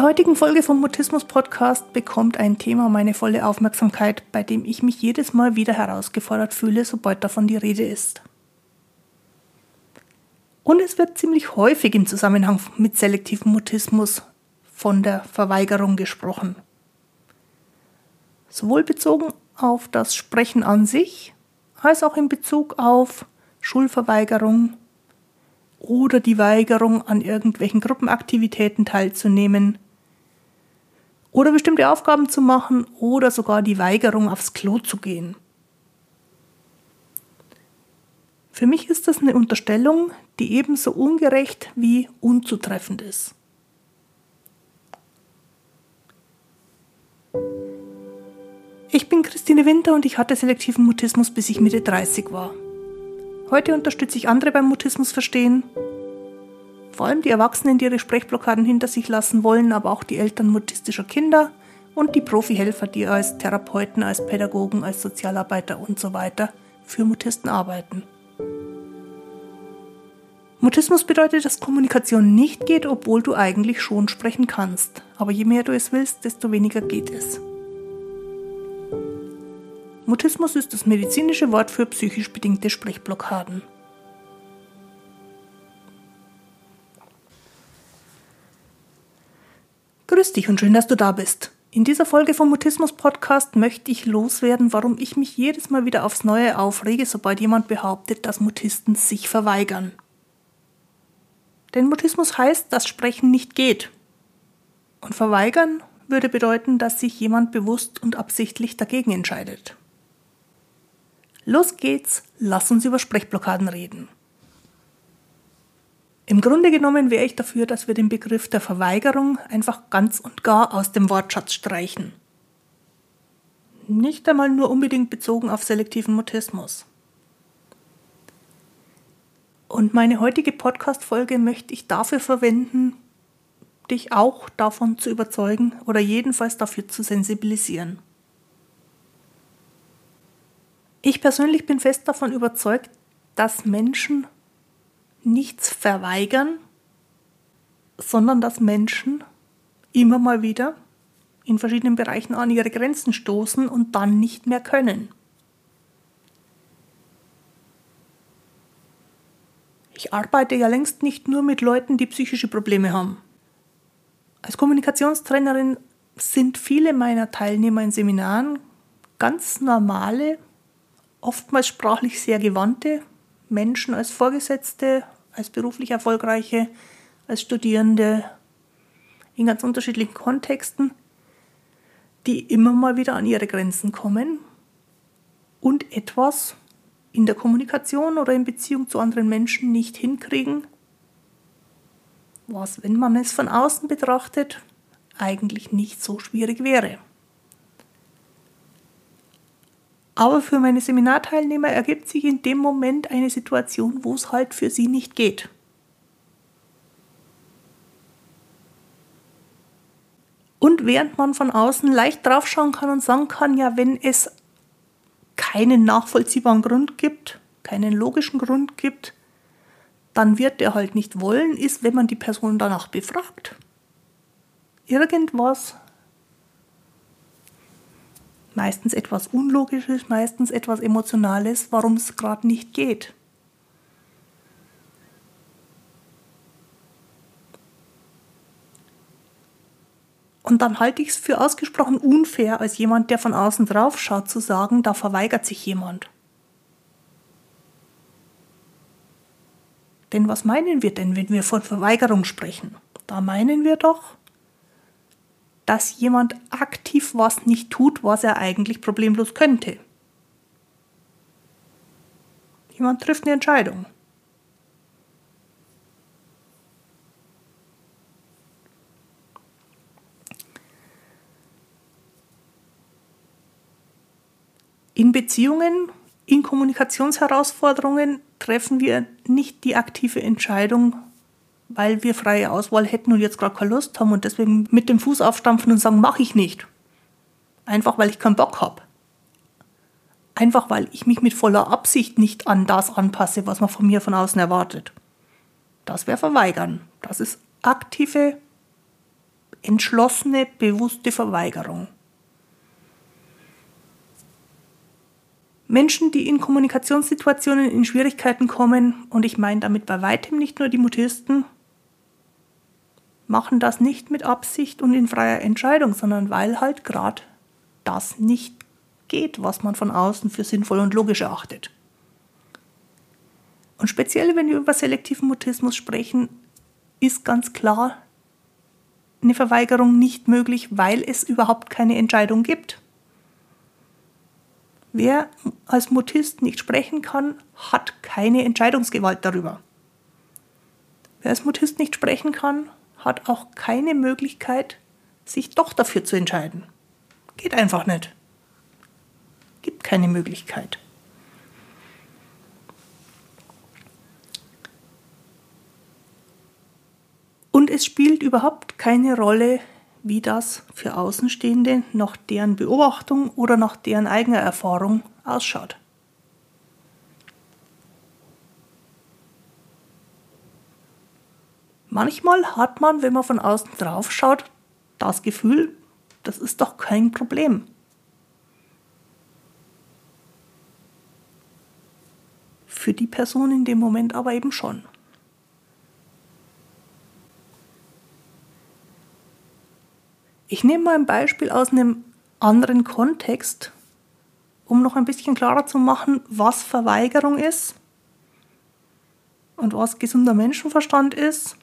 der heutigen Folge vom Mutismus Podcast bekommt ein Thema meine volle Aufmerksamkeit, bei dem ich mich jedes Mal wieder herausgefordert fühle, sobald davon die Rede ist. Und es wird ziemlich häufig im Zusammenhang mit selektivem Mutismus von der Verweigerung gesprochen. Sowohl bezogen auf das Sprechen an sich, als auch in Bezug auf Schulverweigerung oder die Weigerung, an irgendwelchen Gruppenaktivitäten teilzunehmen oder bestimmte Aufgaben zu machen oder sogar die Weigerung, aufs Klo zu gehen. Für mich ist das eine Unterstellung, die ebenso ungerecht wie unzutreffend ist. Ich bin Christine Winter und ich hatte selektiven Mutismus, bis ich Mitte 30 war. Heute unterstütze ich andere beim Mutismus verstehen. Vor allem die Erwachsenen, die ihre Sprechblockaden hinter sich lassen wollen, aber auch die Eltern mutistischer Kinder und die Profihelfer, die als Therapeuten, als Pädagogen, als Sozialarbeiter und so weiter für Mutisten arbeiten. Mutismus bedeutet, dass Kommunikation nicht geht, obwohl du eigentlich schon sprechen kannst. Aber je mehr du es willst, desto weniger geht es. Mutismus ist das medizinische Wort für psychisch bedingte Sprechblockaden. Grüß dich und schön, dass du da bist. In dieser Folge vom Mutismus Podcast möchte ich loswerden, warum ich mich jedes Mal wieder aufs Neue aufrege, sobald jemand behauptet, dass Mutisten sich verweigern. Denn Mutismus heißt, dass Sprechen nicht geht. Und verweigern würde bedeuten, dass sich jemand bewusst und absichtlich dagegen entscheidet. Los geht's, lass uns über Sprechblockaden reden. Im Grunde genommen wäre ich dafür, dass wir den Begriff der Verweigerung einfach ganz und gar aus dem Wortschatz streichen. Nicht einmal nur unbedingt bezogen auf selektiven Mutismus. Und meine heutige Podcast-Folge möchte ich dafür verwenden, dich auch davon zu überzeugen oder jedenfalls dafür zu sensibilisieren. Ich persönlich bin fest davon überzeugt, dass Menschen nichts verweigern, sondern dass Menschen immer mal wieder in verschiedenen Bereichen an ihre Grenzen stoßen und dann nicht mehr können. Ich arbeite ja längst nicht nur mit Leuten, die psychische Probleme haben. Als Kommunikationstrainerin sind viele meiner Teilnehmer in Seminaren ganz normale oftmals sprachlich sehr gewandte Menschen als Vorgesetzte, als beruflich erfolgreiche, als Studierende in ganz unterschiedlichen Kontexten, die immer mal wieder an ihre Grenzen kommen und etwas in der Kommunikation oder in Beziehung zu anderen Menschen nicht hinkriegen, was, wenn man es von außen betrachtet, eigentlich nicht so schwierig wäre. Aber für meine Seminarteilnehmer ergibt sich in dem Moment eine Situation, wo es halt für sie nicht geht. Und während man von außen leicht draufschauen kann und sagen kann, ja, wenn es keinen nachvollziehbaren Grund gibt, keinen logischen Grund gibt, dann wird er halt nicht wollen, ist, wenn man die Person danach befragt. Irgendwas meistens etwas Unlogisches, meistens etwas Emotionales, warum es gerade nicht geht. Und dann halte ich es für ausgesprochen unfair, als jemand, der von außen drauf schaut, zu sagen, da verweigert sich jemand. Denn was meinen wir denn, wenn wir von Verweigerung sprechen? Da meinen wir doch, dass jemand aktiv was nicht tut, was er eigentlich problemlos könnte. Jemand trifft eine Entscheidung. In Beziehungen, in Kommunikationsherausforderungen treffen wir nicht die aktive Entscheidung, weil wir freie Auswahl hätten und jetzt gerade keine Lust haben und deswegen mit dem Fuß aufstampfen und sagen, mache ich nicht. Einfach weil ich keinen Bock habe. Einfach weil ich mich mit voller Absicht nicht an das anpasse, was man von mir von außen erwartet. Das wäre verweigern. Das ist aktive entschlossene, bewusste Verweigerung. Menschen, die in Kommunikationssituationen in Schwierigkeiten kommen, und ich meine damit bei weitem nicht nur die Mutisten, machen das nicht mit Absicht und in freier Entscheidung, sondern weil halt gerade das nicht geht, was man von außen für sinnvoll und logisch erachtet. Und speziell, wenn wir über selektiven Mutismus sprechen, ist ganz klar eine Verweigerung nicht möglich, weil es überhaupt keine Entscheidung gibt. Wer als Mutist nicht sprechen kann, hat keine Entscheidungsgewalt darüber. Wer als Mutist nicht sprechen kann, hat auch keine Möglichkeit, sich doch dafür zu entscheiden. Geht einfach nicht. Gibt keine Möglichkeit. Und es spielt überhaupt keine Rolle, wie das für Außenstehende nach deren Beobachtung oder nach deren eigener Erfahrung ausschaut. Manchmal hat man, wenn man von außen drauf schaut, das Gefühl, das ist doch kein Problem. Für die Person in dem Moment aber eben schon. Ich nehme mal ein Beispiel aus einem anderen Kontext, um noch ein bisschen klarer zu machen, was Verweigerung ist und was gesunder Menschenverstand ist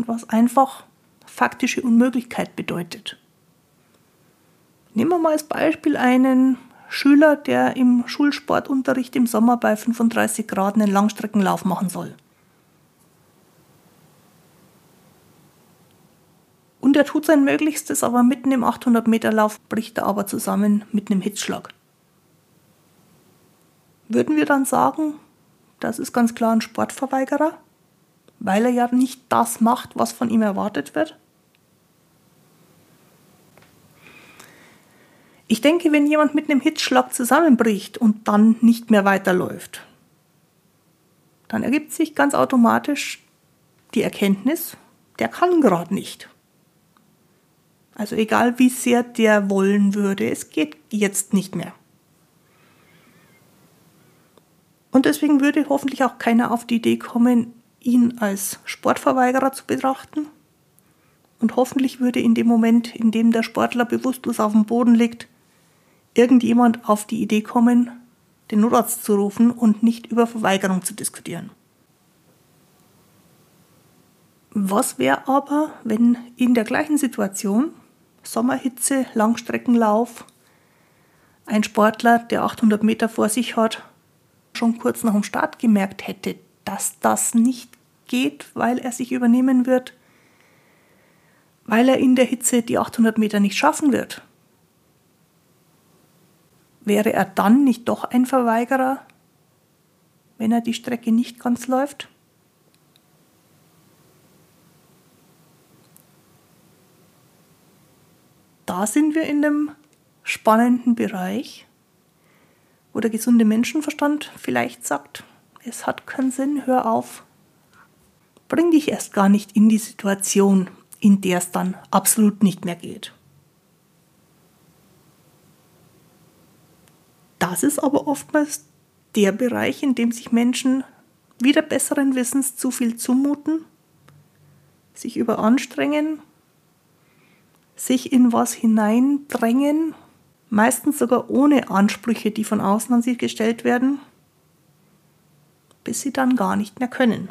und was einfach faktische Unmöglichkeit bedeutet. Nehmen wir mal als Beispiel einen Schüler, der im Schulsportunterricht im Sommer bei 35 Grad einen Langstreckenlauf machen soll. Und er tut sein Möglichstes, aber mitten im 800 Meter Lauf bricht er aber zusammen mit einem Hitzschlag. Würden wir dann sagen, das ist ganz klar ein Sportverweigerer, weil er ja nicht das macht, was von ihm erwartet wird? Ich denke, wenn jemand mit einem Hitzschlag zusammenbricht und dann nicht mehr weiterläuft, dann ergibt sich ganz automatisch die Erkenntnis, der kann gerade nicht. Also egal wie sehr der wollen würde, es geht jetzt nicht mehr. Und deswegen würde hoffentlich auch keiner auf die Idee kommen, ihn als Sportverweigerer zu betrachten. Und hoffentlich würde in dem Moment, in dem der Sportler bewusstlos auf dem Boden liegt, irgendjemand auf die Idee kommen, den Notarzt zu rufen und nicht über Verweigerung zu diskutieren. Was wäre aber, wenn in der gleichen Situation Sommerhitze, Langstreckenlauf. Ein Sportler, der 800 Meter vor sich hat, schon kurz nach dem Start gemerkt hätte, dass das nicht geht, weil er sich übernehmen wird, weil er in der Hitze die 800 Meter nicht schaffen wird. Wäre er dann nicht doch ein Verweigerer, wenn er die Strecke nicht ganz läuft? da sind wir in dem spannenden Bereich, wo der gesunde Menschenverstand vielleicht sagt, es hat keinen Sinn, hör auf. Bring dich erst gar nicht in die Situation, in der es dann absolut nicht mehr geht. Das ist aber oftmals der Bereich, in dem sich Menschen wieder besseren Wissens zu viel zumuten, sich überanstrengen sich in was hineindrängen, meistens sogar ohne Ansprüche, die von außen an sie gestellt werden, bis sie dann gar nicht mehr können.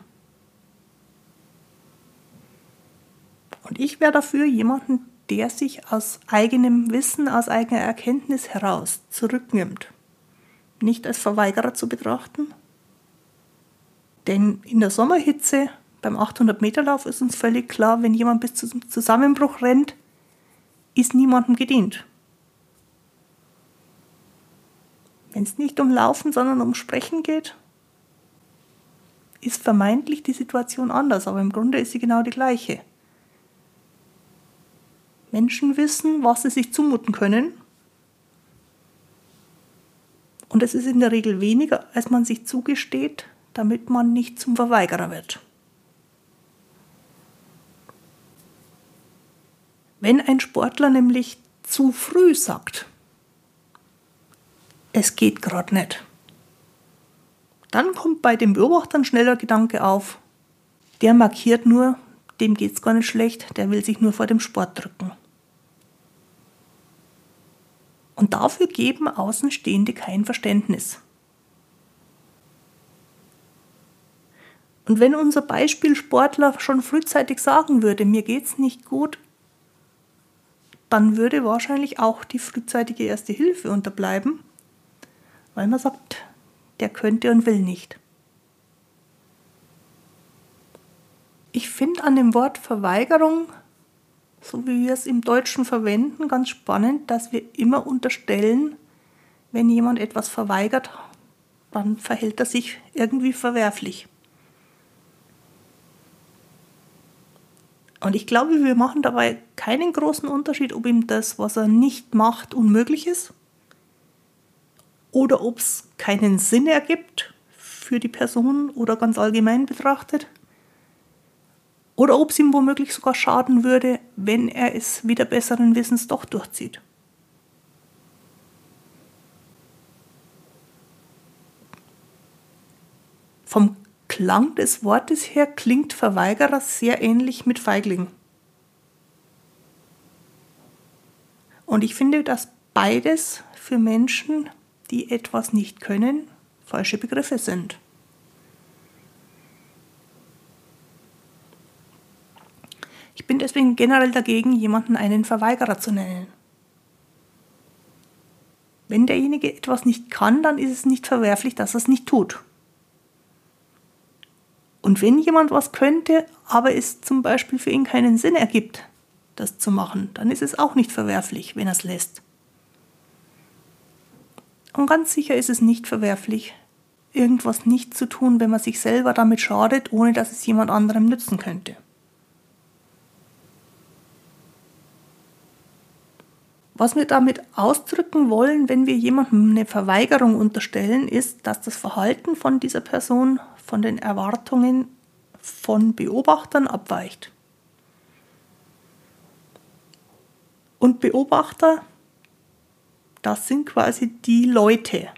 Und ich wäre dafür jemanden, der sich aus eigenem Wissen, aus eigener Erkenntnis heraus zurücknimmt, nicht als Verweigerer zu betrachten. Denn in der Sommerhitze beim 800 Meter Lauf ist uns völlig klar, wenn jemand bis zum Zusammenbruch rennt, ist niemandem gedient. Wenn es nicht um Laufen, sondern um Sprechen geht, ist vermeintlich die Situation anders, aber im Grunde ist sie genau die gleiche. Menschen wissen, was sie sich zumuten können. Und es ist in der Regel weniger, als man sich zugesteht, damit man nicht zum Verweigerer wird. Wenn ein Sportler nämlich zu früh sagt, es geht gerade nicht, dann kommt bei dem Beobachter ein schneller Gedanke auf, der markiert nur, dem geht's gar nicht schlecht, der will sich nur vor dem Sport drücken. Und dafür geben Außenstehende kein Verständnis. Und wenn unser Beispielsportler schon frühzeitig sagen würde, mir geht's nicht gut, dann würde wahrscheinlich auch die frühzeitige Erste Hilfe unterbleiben, weil man sagt, der könnte und will nicht. Ich finde an dem Wort Verweigerung, so wie wir es im Deutschen verwenden, ganz spannend, dass wir immer unterstellen, wenn jemand etwas verweigert, dann verhält er sich irgendwie verwerflich. Und ich glaube, wir machen dabei keinen großen Unterschied, ob ihm das, was er nicht macht, unmöglich ist oder ob es keinen Sinn ergibt für die Person oder ganz allgemein betrachtet oder ob es ihm womöglich sogar schaden würde, wenn er es wieder besseren Wissens doch durchzieht. Vom Klang des Wortes her klingt Verweigerer sehr ähnlich mit Feigling. Und ich finde, dass beides für Menschen, die etwas nicht können, falsche Begriffe sind. Ich bin deswegen generell dagegen, jemanden einen Verweigerer zu nennen. Wenn derjenige etwas nicht kann, dann ist es nicht verwerflich, dass er es nicht tut. Und wenn jemand was könnte, aber es zum Beispiel für ihn keinen Sinn ergibt, das zu machen, dann ist es auch nicht verwerflich, wenn er es lässt. Und ganz sicher ist es nicht verwerflich, irgendwas nicht zu tun, wenn man sich selber damit schadet, ohne dass es jemand anderem nützen könnte. Was wir damit ausdrücken wollen, wenn wir jemandem eine Verweigerung unterstellen, ist, dass das Verhalten von dieser Person von den Erwartungen von Beobachtern abweicht. Und Beobachter, das sind quasi die Leute,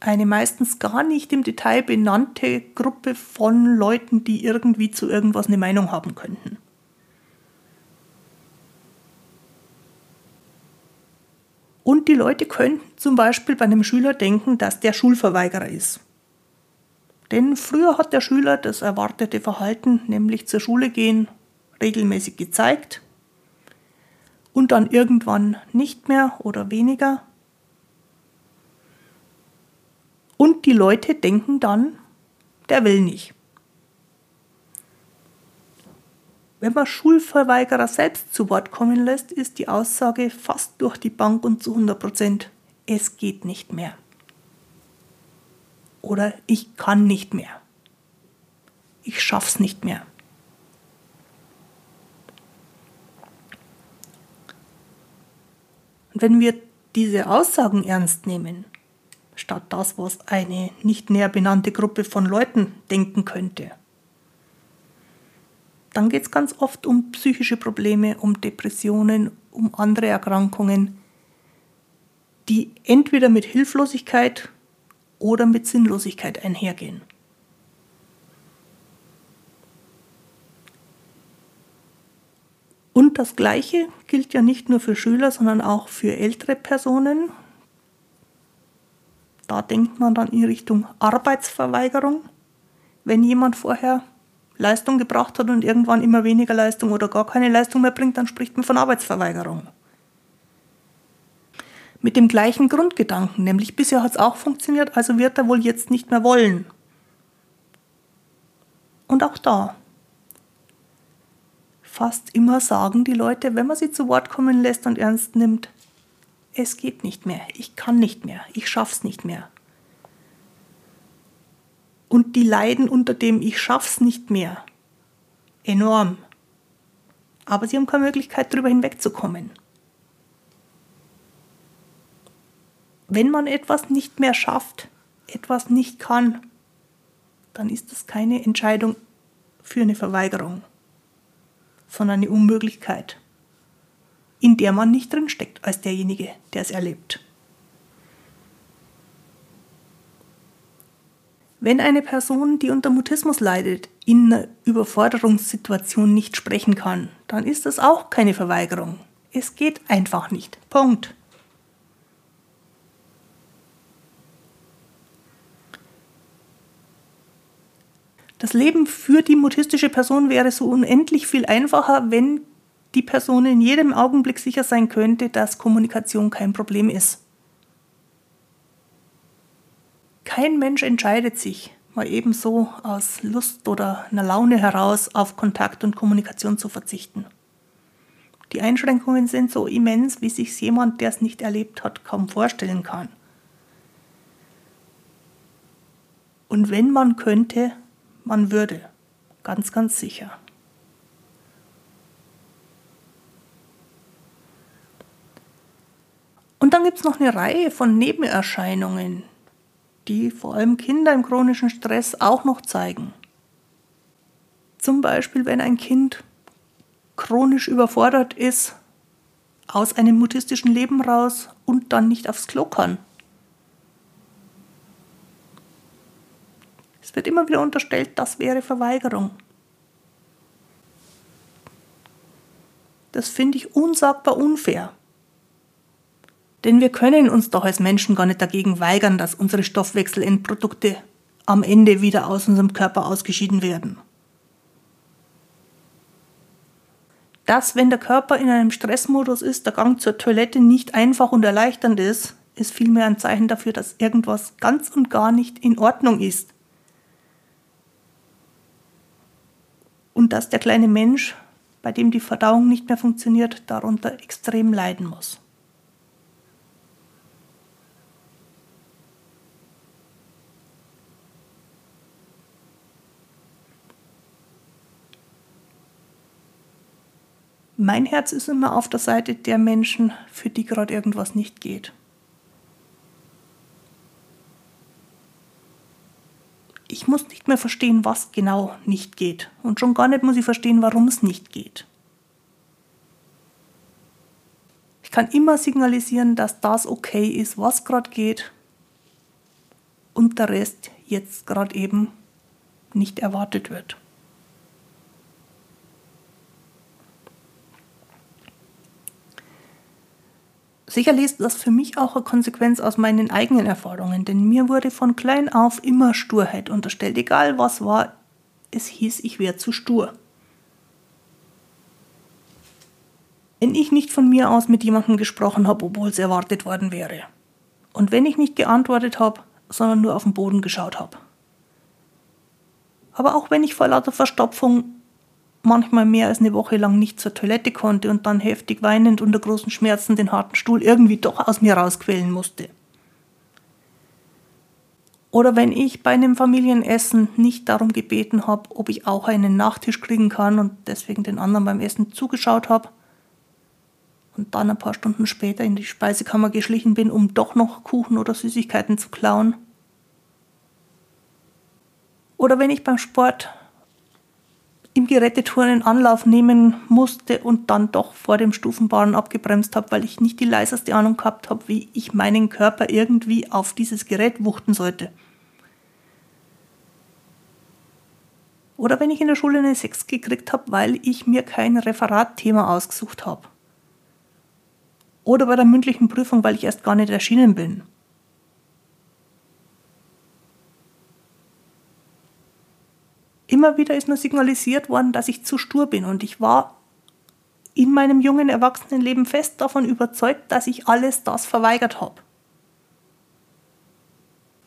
eine meistens gar nicht im Detail benannte Gruppe von Leuten, die irgendwie zu irgendwas eine Meinung haben könnten. Und die Leute könnten zum Beispiel bei einem Schüler denken, dass der Schulverweigerer ist. Denn früher hat der Schüler das erwartete Verhalten, nämlich zur Schule gehen, regelmäßig gezeigt und dann irgendwann nicht mehr oder weniger. Und die Leute denken dann, der will nicht. Wenn man Schulverweigerer selbst zu Wort kommen lässt, ist die Aussage fast durch die Bank und zu 100 Prozent, es geht nicht mehr. Oder ich kann nicht mehr. Ich schaff's nicht mehr. Wenn wir diese Aussagen ernst nehmen, statt das, was eine nicht näher benannte Gruppe von Leuten denken könnte, dann geht es ganz oft um psychische Probleme, um Depressionen, um andere Erkrankungen, die entweder mit Hilflosigkeit oder mit Sinnlosigkeit einhergehen. Und das Gleiche gilt ja nicht nur für Schüler, sondern auch für ältere Personen. Da denkt man dann in Richtung Arbeitsverweigerung. Wenn jemand vorher Leistung gebracht hat und irgendwann immer weniger Leistung oder gar keine Leistung mehr bringt, dann spricht man von Arbeitsverweigerung. Mit dem gleichen Grundgedanken, nämlich bisher hat es auch funktioniert, also wird er wohl jetzt nicht mehr wollen. Und auch da. Fast immer sagen die Leute, wenn man sie zu Wort kommen lässt und ernst nimmt, es geht nicht mehr, ich kann nicht mehr, ich schaff's nicht mehr und die leiden unter dem Ich schaff's nicht mehr. Enorm. Aber sie haben keine Möglichkeit, darüber hinwegzukommen. Wenn man etwas nicht mehr schafft, etwas nicht kann, dann ist das keine Entscheidung für eine Verweigerung, sondern eine Unmöglichkeit. in der man nicht drinsteckt als derjenige, der es erlebt. Wenn eine Person, die unter Mutismus leidet, in einer Überforderungssituation nicht sprechen kann, dann ist das auch keine Verweigerung. Es geht einfach nicht. Punkt. Das Leben für die mutistische Person wäre so unendlich viel einfacher, wenn die Person in jedem Augenblick sicher sein könnte, dass Kommunikation kein Problem ist. Kein Mensch entscheidet sich, mal ebenso aus Lust oder einer Laune heraus auf Kontakt und Kommunikation zu verzichten. Die Einschränkungen sind so immens, wie sich jemand, der es nicht erlebt hat, kaum vorstellen kann. Und wenn man könnte, man würde. Ganz, ganz sicher. Und dann gibt es noch eine Reihe von Nebenerscheinungen, die vor allem Kinder im chronischen Stress auch noch zeigen. Zum Beispiel, wenn ein Kind chronisch überfordert ist, aus einem mutistischen Leben raus und dann nicht aufs Klo kann. Es wird immer wieder unterstellt, das wäre Verweigerung. Das finde ich unsagbar unfair. Denn wir können uns doch als Menschen gar nicht dagegen weigern, dass unsere Stoffwechselendprodukte am Ende wieder aus unserem Körper ausgeschieden werden. Dass, wenn der Körper in einem Stressmodus ist, der Gang zur Toilette nicht einfach und erleichternd ist, ist vielmehr ein Zeichen dafür, dass irgendwas ganz und gar nicht in Ordnung ist. Und dass der kleine Mensch, bei dem die Verdauung nicht mehr funktioniert, darunter extrem leiden muss. Mein Herz ist immer auf der Seite der Menschen, für die gerade irgendwas nicht geht. Ich muss nicht mehr verstehen, was genau nicht geht. Und schon gar nicht muss ich verstehen, warum es nicht geht. Ich kann immer signalisieren, dass das okay ist, was gerade geht und der Rest jetzt gerade eben nicht erwartet wird. Sicherlich ist das für mich auch eine Konsequenz aus meinen eigenen Erfahrungen, denn mir wurde von klein auf immer Sturheit unterstellt. Egal was war, es hieß, ich wäre zu stur. Wenn ich nicht von mir aus mit jemandem gesprochen habe, obwohl es erwartet worden wäre. Und wenn ich nicht geantwortet habe, sondern nur auf den Boden geschaut habe. Aber auch wenn ich vor lauter Verstopfung manchmal mehr als eine Woche lang nicht zur Toilette konnte und dann heftig weinend unter großen Schmerzen den harten Stuhl irgendwie doch aus mir rausquälen musste. Oder wenn ich bei einem Familienessen nicht darum gebeten habe, ob ich auch einen Nachtisch kriegen kann und deswegen den anderen beim Essen zugeschaut habe und dann ein paar Stunden später in die Speisekammer geschlichen bin, um doch noch Kuchen oder Süßigkeiten zu klauen. Oder wenn ich beim Sport im Geräteturnen Anlauf nehmen musste und dann doch vor dem Stufenbahn abgebremst habe, weil ich nicht die leiseste Ahnung gehabt habe, wie ich meinen Körper irgendwie auf dieses Gerät wuchten sollte. Oder wenn ich in der Schule eine 6 gekriegt habe, weil ich mir kein Referatthema ausgesucht habe. Oder bei der mündlichen Prüfung, weil ich erst gar nicht erschienen bin. Immer wieder ist mir signalisiert worden, dass ich zu stur bin und ich war in meinem jungen Erwachsenenleben fest davon überzeugt, dass ich alles das verweigert habe.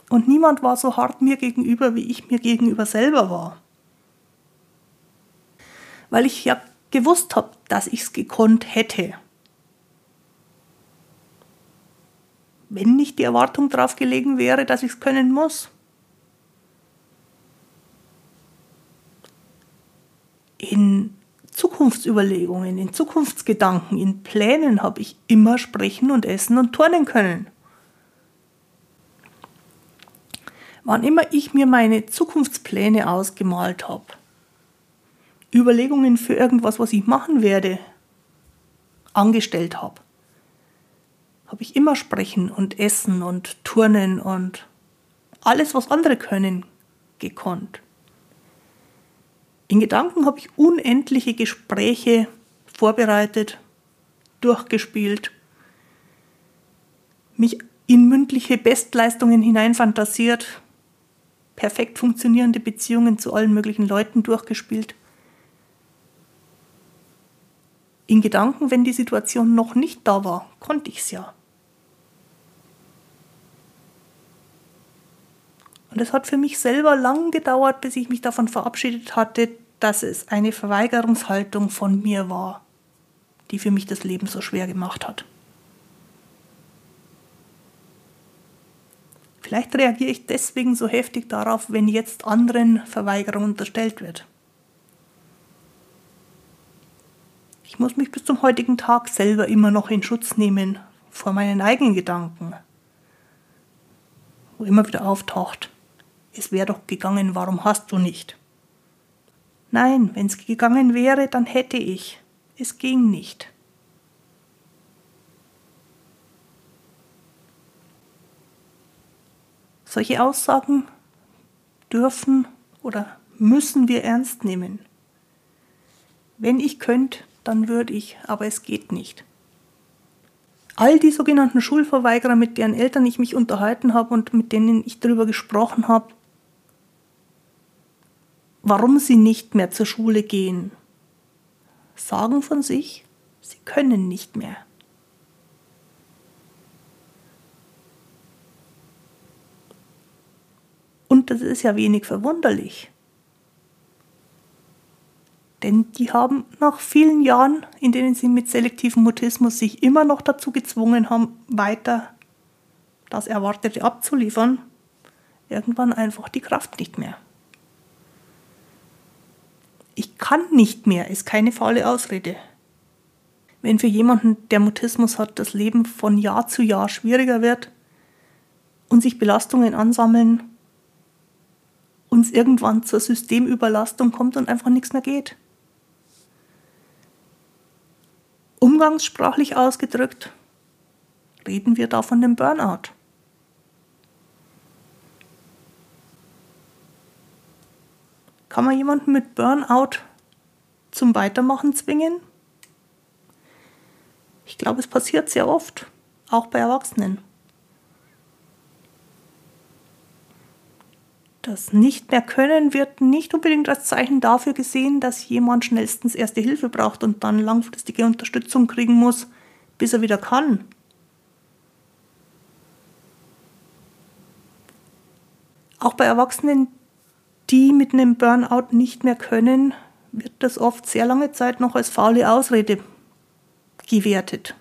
Und niemand war so hart mir gegenüber, wie ich mir gegenüber selber war. Weil ich ja gewusst habe, dass ich es gekonnt hätte. Wenn nicht die Erwartung darauf gelegen wäre, dass ich es können muss. In Zukunftsüberlegungen, in Zukunftsgedanken, in Plänen habe ich immer sprechen und essen und turnen können. Wann immer ich mir meine Zukunftspläne ausgemalt habe, Überlegungen für irgendwas, was ich machen werde, angestellt habe, habe ich immer sprechen und essen und turnen und alles, was andere können, gekonnt. In Gedanken habe ich unendliche Gespräche vorbereitet, durchgespielt, mich in mündliche Bestleistungen hineinfantasiert, perfekt funktionierende Beziehungen zu allen möglichen Leuten durchgespielt. In Gedanken, wenn die Situation noch nicht da war, konnte ich es ja. Und es hat für mich selber lang gedauert, bis ich mich davon verabschiedet hatte, dass es eine Verweigerungshaltung von mir war, die für mich das Leben so schwer gemacht hat. Vielleicht reagiere ich deswegen so heftig darauf, wenn jetzt anderen Verweigerung unterstellt wird. Ich muss mich bis zum heutigen Tag selber immer noch in Schutz nehmen vor meinen eigenen Gedanken, wo immer wieder auftaucht, es wäre doch gegangen, warum hast du nicht? Nein, wenn es gegangen wäre, dann hätte ich. Es ging nicht. Solche Aussagen dürfen oder müssen wir ernst nehmen. Wenn ich könnte, dann würde ich, aber es geht nicht. All die sogenannten Schulverweigerer, mit deren Eltern ich mich unterhalten habe und mit denen ich darüber gesprochen habe, warum sie nicht mehr zur Schule gehen, sagen von sich, sie können nicht mehr. Und das ist ja wenig verwunderlich. Denn die haben nach vielen Jahren, in denen sie mit selektivem Mutismus sich immer noch dazu gezwungen haben, weiter das Erwartete abzuliefern, irgendwann einfach die Kraft nicht mehr. Ich kann nicht mehr ist keine faule Ausrede. Wenn für jemanden, der Mutismus hat, das Leben von Jahr zu Jahr schwieriger wird und sich Belastungen ansammeln, uns irgendwann zur Systemüberlastung kommt und einfach nichts mehr geht. Umgangssprachlich ausgedrückt reden wir da von dem Burnout. Kann man jemanden mit Burnout zum Weitermachen zwingen? Ich glaube, es passiert sehr oft, auch bei Erwachsenen. Das nicht mehr können wird nicht unbedingt als Zeichen dafür gesehen, dass jemand schnellstens erste Hilfe braucht und dann langfristige Unterstützung kriegen muss, bis er wieder kann. Auch bei Erwachsenen, die mit einem Burnout nicht mehr können, wird das oft sehr lange Zeit noch als faule Ausrede gewertet.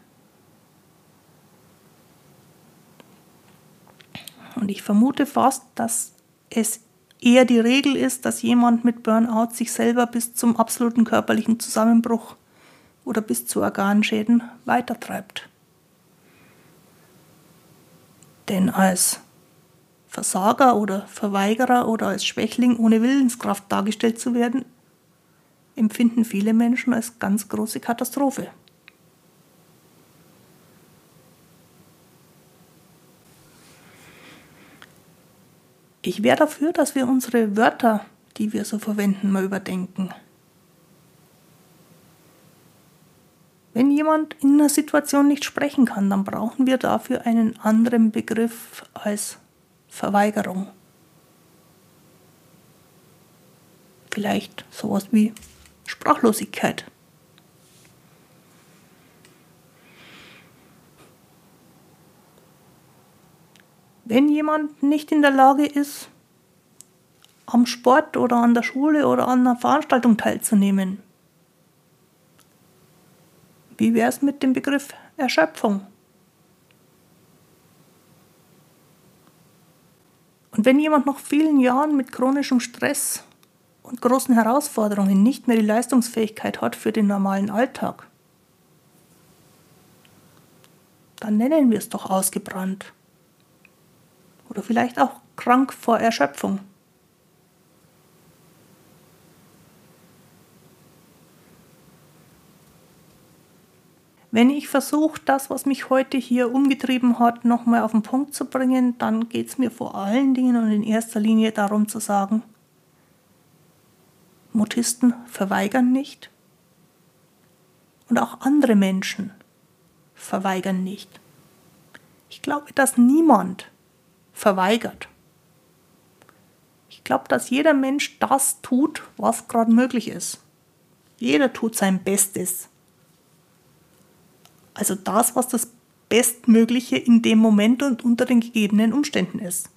Und ich vermute fast, dass es eher die Regel ist, dass jemand mit Burnout sich selber bis zum absoluten körperlichen Zusammenbruch oder bis zu Organschäden weitertreibt. Denn als Versager oder Verweigerer oder als Schwächling ohne Willenskraft dargestellt zu werden, empfinden viele Menschen als ganz große Katastrophe. Ich wäre dafür, dass wir unsere Wörter, die wir so verwenden, mal überdenken. Wenn jemand in einer Situation nicht sprechen kann, dann brauchen wir dafür einen anderen Begriff als Verweigerung. Vielleicht sowas wie Sprachlosigkeit. Wenn jemand nicht in der Lage ist, am Sport oder an der Schule oder an einer Veranstaltung teilzunehmen, wie wäre es mit dem Begriff Erschöpfung? Und wenn jemand nach vielen Jahren mit chronischem Stress und großen Herausforderungen nicht mehr die Leistungsfähigkeit hat für den normalen Alltag, dann nennen wir es doch ausgebrannt oder vielleicht auch krank vor Erschöpfung. Wenn ich versuche, das, was mich heute hier umgetrieben hat, nochmal auf den Punkt zu bringen, dann geht es mir vor allen Dingen und in erster Linie darum zu sagen, Mutisten verweigern nicht und auch andere Menschen verweigern nicht. Ich glaube, dass niemand verweigert. Ich glaube, dass jeder Mensch das tut, was gerade möglich ist. Jeder tut sein Bestes. Also das, was das Bestmögliche in dem Moment und unter den gegebenen Umständen ist.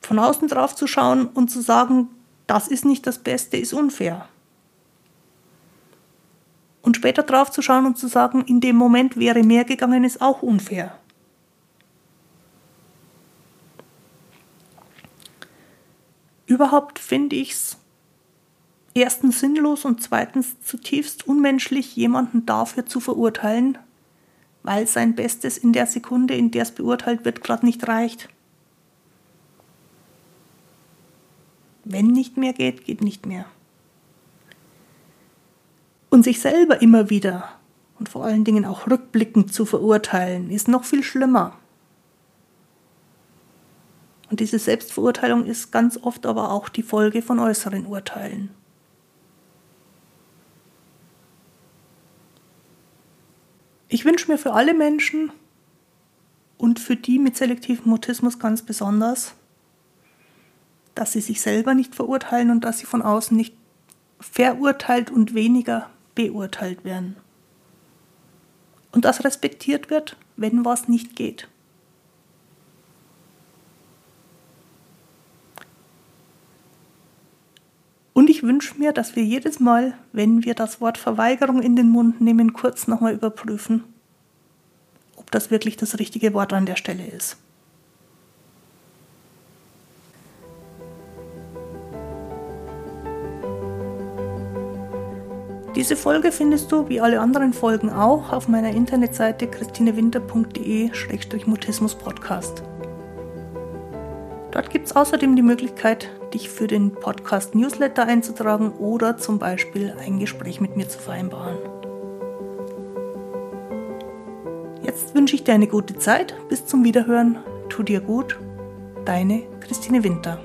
Von außen drauf zu schauen und zu sagen, das ist nicht das Beste, ist unfair. Und später drauf zu schauen und zu sagen, in dem Moment wäre mehr gegangen, ist auch unfair. Überhaupt finde ich es erstens sinnlos und zweitens zutiefst unmenschlich, jemanden dafür zu verurteilen, weil sein Bestes in der Sekunde, in der es beurteilt wird, gerade nicht reicht. Wenn nicht mehr geht, geht nicht mehr. Und sich selber immer wieder und vor allen Dingen auch rückblickend zu verurteilen, ist noch viel schlimmer. Und diese Selbstverurteilung ist ganz oft aber auch die Folge von äußeren Urteilen. Ich wünsche mir für alle Menschen und für die mit selektivem Mutismus ganz besonders, dass sie sich selber nicht verurteilen und dass sie von außen nicht verurteilt und weniger beurteilt werden. Und dass respektiert wird, wenn was nicht geht. Und ich wünsche mir, dass wir jedes Mal, wenn wir das Wort Verweigerung in den Mund nehmen, kurz nochmal überprüfen, ob das wirklich das richtige Wort an der Stelle ist. Diese Folge findest du, wie alle anderen Folgen auch, auf meiner Internetseite christinewinter.de-mutismus-podcast. Dort gibt es außerdem die Möglichkeit, dich für den Podcast Newsletter einzutragen oder zum Beispiel ein Gespräch mit mir zu vereinbaren. Jetzt wünsche ich dir eine gute Zeit. Bis zum Wiederhören. Tu dir gut. Deine Christine Winter.